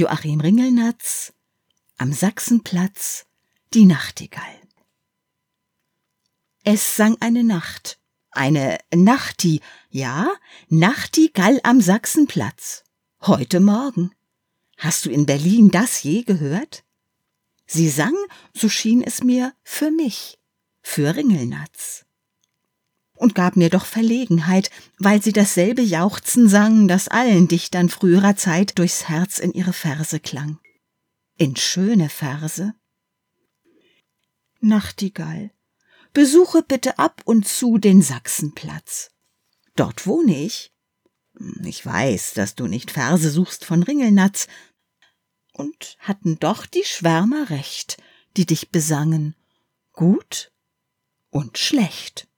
Joachim Ringelnatz am Sachsenplatz die Nachtigall. Es sang eine Nacht, eine Nachti, ja, Nachtigall am Sachsenplatz. Heute Morgen. Hast du in Berlin das je gehört? Sie sang, so schien es mir, für mich, für Ringelnatz. Und gab mir doch Verlegenheit, weil sie dasselbe Jauchzen sang, das allen Dichtern früherer Zeit durchs Herz in ihre Verse klang. In schöne Verse. Nachtigall, besuche bitte ab und zu den Sachsenplatz. Dort wohne ich. Ich weiß, dass du nicht Verse suchst von Ringelnatz, und hatten doch die Schwärmer recht, die dich besangen, gut und schlecht.